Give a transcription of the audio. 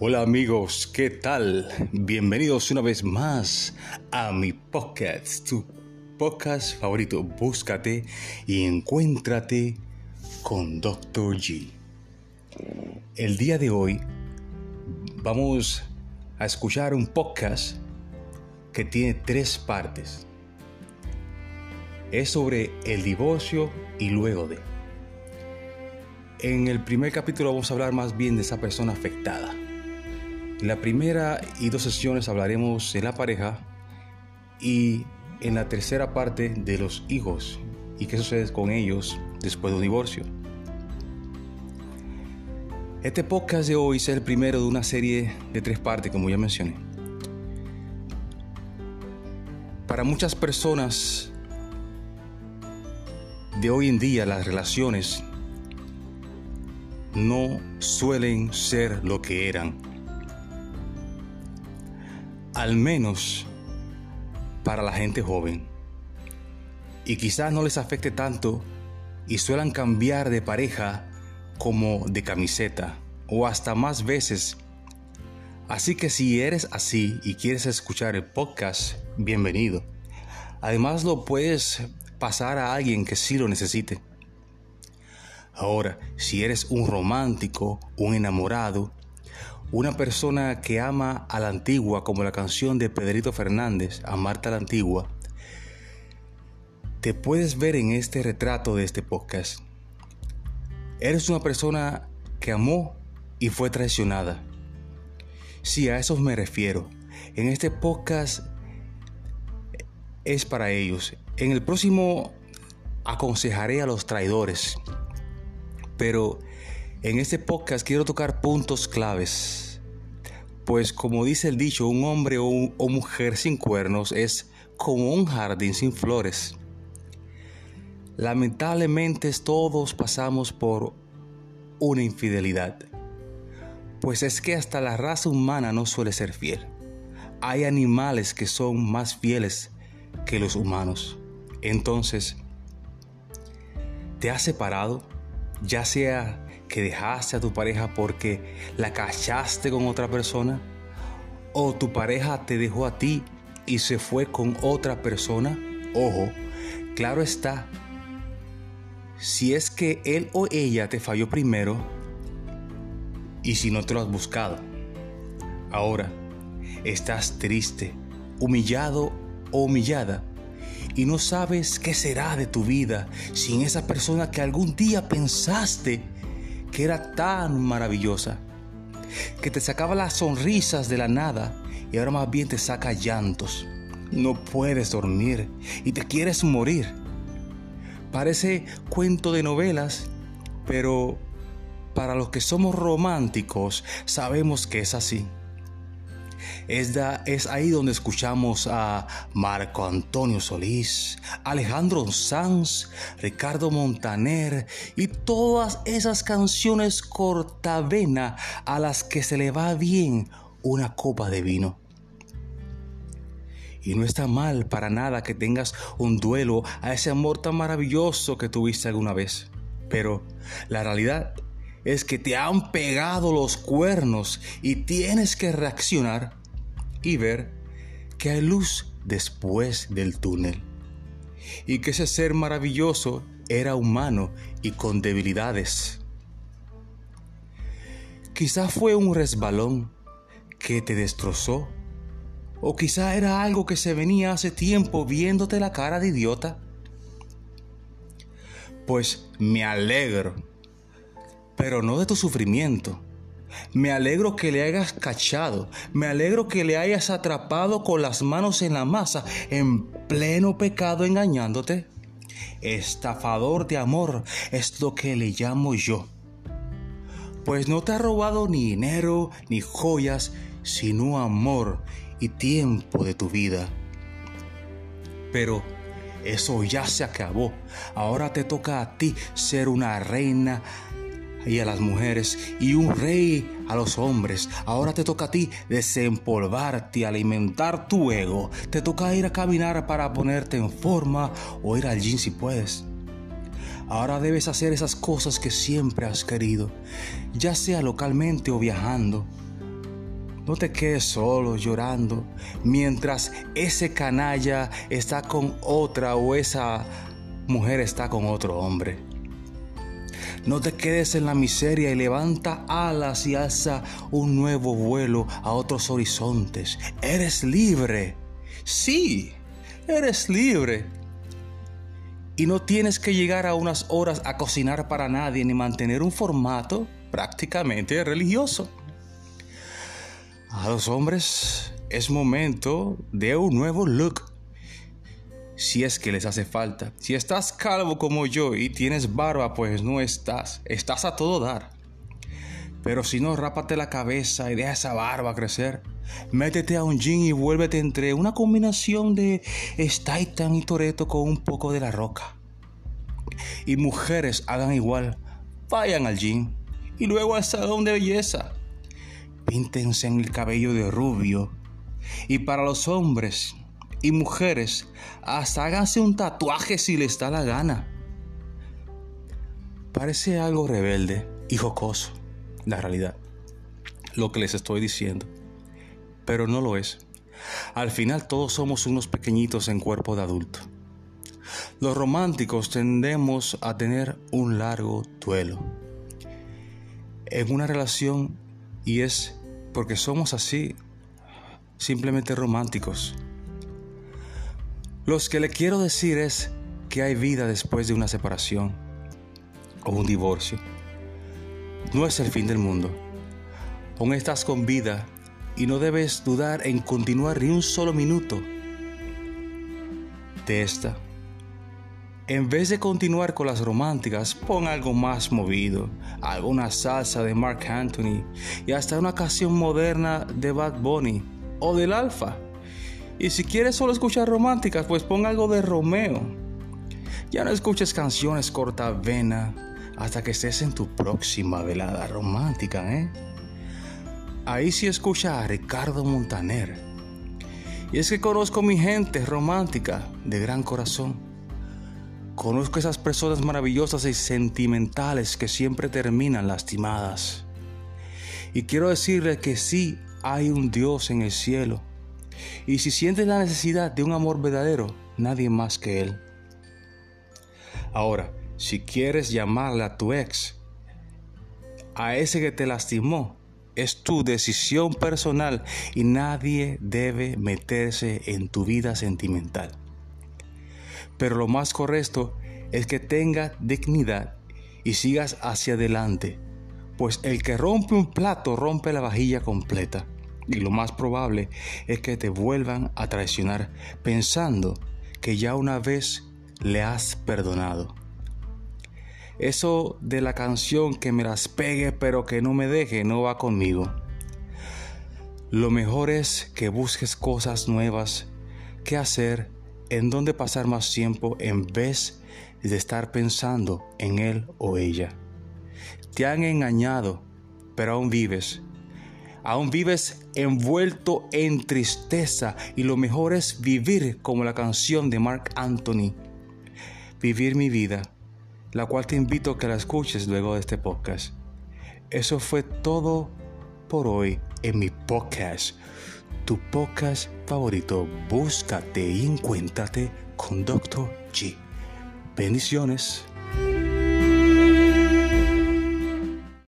Hola amigos, ¿qué tal? Bienvenidos una vez más a mi podcast, tu podcast favorito. Búscate y encuéntrate con Dr. G. El día de hoy vamos a escuchar un podcast que tiene tres partes. Es sobre el divorcio y luego de. En el primer capítulo vamos a hablar más bien de esa persona afectada. En la primera y dos sesiones hablaremos de la pareja y en la tercera parte de los hijos y qué sucede con ellos después de un divorcio. Este podcast de hoy es el primero de una serie de tres partes, como ya mencioné. Para muchas personas de hoy en día las relaciones no suelen ser lo que eran. Al menos para la gente joven. Y quizás no les afecte tanto y suelan cambiar de pareja como de camiseta o hasta más veces. Así que si eres así y quieres escuchar el podcast, bienvenido. Además lo puedes pasar a alguien que sí lo necesite. Ahora, si eres un romántico, un enamorado, una persona que ama a la antigua, como la canción de Pedrito Fernández, Amarte a la antigua, te puedes ver en este retrato de este podcast. Eres una persona que amó y fue traicionada. Sí, a eso me refiero. En este podcast es para ellos. En el próximo aconsejaré a los traidores. Pero en este podcast quiero tocar puntos claves. Pues como dice el dicho, un hombre o, mujer sin cuernos es como un jardín sin flores. Lamentablemente todos pasamos por una infidelidad. Pues es que hasta la raza humana no suele ser fiel. Hay animales que son más fieles que los humanos. Entonces, ¿te has separado? Ya sea que dejaste a tu pareja porque la cachaste con otra persona o tu pareja te dejó a ti y se fue con otra persona. Ojo, claro está, si es que él o ella te falló primero y si no te lo has buscado. Ahora, estás triste, humillado o humillada y no sabes qué será de tu vida sin esa persona que algún día pensaste que era tan maravillosa, que te sacaba las sonrisas de la nada y ahora más bien te saca llantos. No puedes dormir y te quieres morir. Parece cuento de novelas, pero para los que somos románticos sabemos que es así. Es, es, ahí donde escuchamos a Marco Antonio Solís, Alejandro Sanz, Ricardo Montaner y todas esas canciones cortavena a las que se le va bien una copa de vino. Y no está mal para nada que tengas un duelo a ese amor tan maravilloso que tuviste alguna vez. Pero la realidad es que te han pegado los cuernos y tienes que reaccionar y ver que hay luz después del túnel. Y que ese ser maravilloso era humano y con debilidades. Quizá fue un resbalón que te destrozó. O quizá era algo que se venía hace tiempo viéndote la cara de idiota. Pues me alegro, pero no de tu sufrimiento me alegro que le hayas cachado. Me alegro que le hayas atrapado con las manos en la masa, en pleno pecado engañándote. Estafador de amor es lo que le llamo yo. Pues no te ha robado ni dinero ni joyas, sino amor y tiempo de tu vida. Pero eso ya se acabó. Ahora te toca a ti ser una reina y a las mujeres y un rey a los hombres. Ahora te toca a ti desempolvarte, alimentar tu ego. Te toca ir a caminar para ponerte en forma o ir al gym si puedes. Ahora debes hacer esas cosas que siempre has querido, ya sea localmente o viajando. No te quedes solo llorando mientras ese canalla está con otra o esa mujer está con otro hombre. No te quedes en la miseria y levanta alas y alza un nuevo vuelo a otros horizontes. Eres libre. Sí, eres libre. Y no tienes que llegar a unas horas a cocinar para nadie ni mantener un formato prácticamente religioso. A los hombres es momento de un nuevo look si es que les hace falta. Si estás calvo como yo y tienes barba, pues no estás. Estás a todo dar. Pero si no, rápate la cabeza y deja esa barba crecer. Métete a un jean y vuélvete entre una combinación de Staitan y Toreto con un poco de la roca. Y mujeres hagan igual. Vayan al jean y luego al salón de belleza. Píntense en el cabello de rubio. Y para los hombres, y mujeres, hasta háganse un tatuaje si les da la gana. Parece algo rebelde y jocoso, la realidad, lo que les estoy diciendo, pero no lo es. Al final todos somos unos pequeñitos en cuerpo de adulto. Los románticos tendemos a tener un largo duelo en una relación y es porque somos así, simplemente románticos. Lo que le quiero decir es que hay vida después de una separación o un divorcio. No es el fin del mundo. Aún estás con vida y no debes dudar en continuar ni un solo minuto de esta. En vez de continuar con las románticas, pon algo más movido, alguna salsa de Mark Anthony y hasta una canción moderna de Bad Bunny o del Alfa. Y si quieres solo escuchar románticas, pues pon algo de Romeo. Ya no escuches canciones corta vena hasta que estés en tu próxima velada romántica, ¿eh? Ahí sí escucha a Ricardo Montaner. Y es que conozco mi gente romántica de gran corazón. Conozco esas personas maravillosas y sentimentales que siempre terminan lastimadas. Y quiero decirle que sí hay un Dios en el cielo y si sientes la necesidad de un amor verdadero, nadie más que Él. Ahora, si quieres llamarle a tu ex, a ese que te lastimó, es tu decisión personal y nadie debe meterse en tu vida sentimental. Pero lo más correcto es que tengas dignidad y sigas hacia adelante, pues el que rompe un plato rompe la vajilla completa y lo más probable es que te vuelvan a traicionar pensando que ya una vez le has perdonado. Eso de la canción que me las pegue pero que no me deje no va conmigo. Lo mejor es que busques cosas nuevas que hacer, en donde pasar más tiempo en vez de estar pensando en él o ella. Te han engañado, pero aún vives Aún vives envuelto en tristeza y lo mejor es vivir como la canción de Mark Anthony. Vivir mi vida, la cual te invito a que la escuches luego de este podcast. Eso fue todo por hoy en mi podcast. Tu podcast favorito, búscate y encuéntrate con Dr. G. Bendiciones.